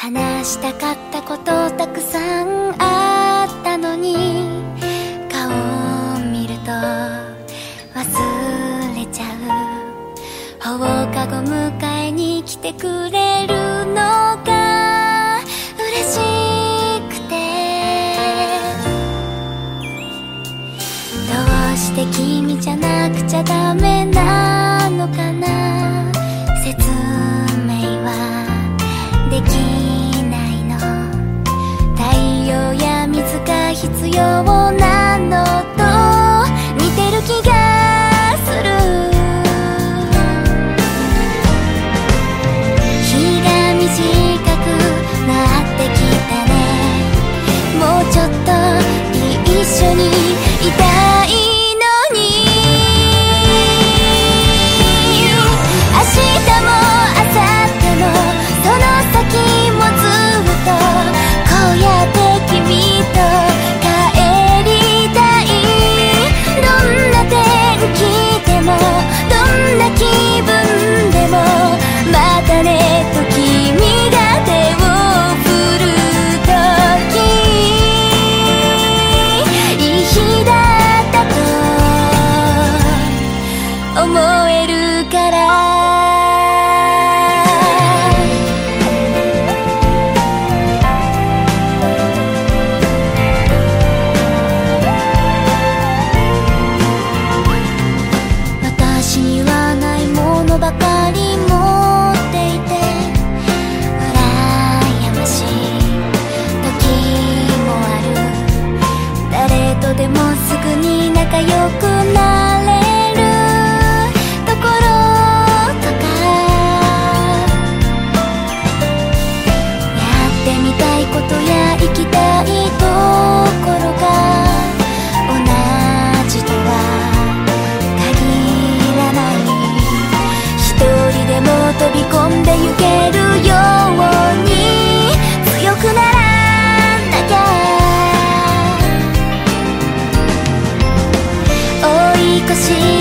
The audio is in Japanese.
話したかったことたくさんあったのに顔を見ると忘れちゃう。放課後迎えに来てくれるのが嬉しくて。どうして君じゃ 두려워. しい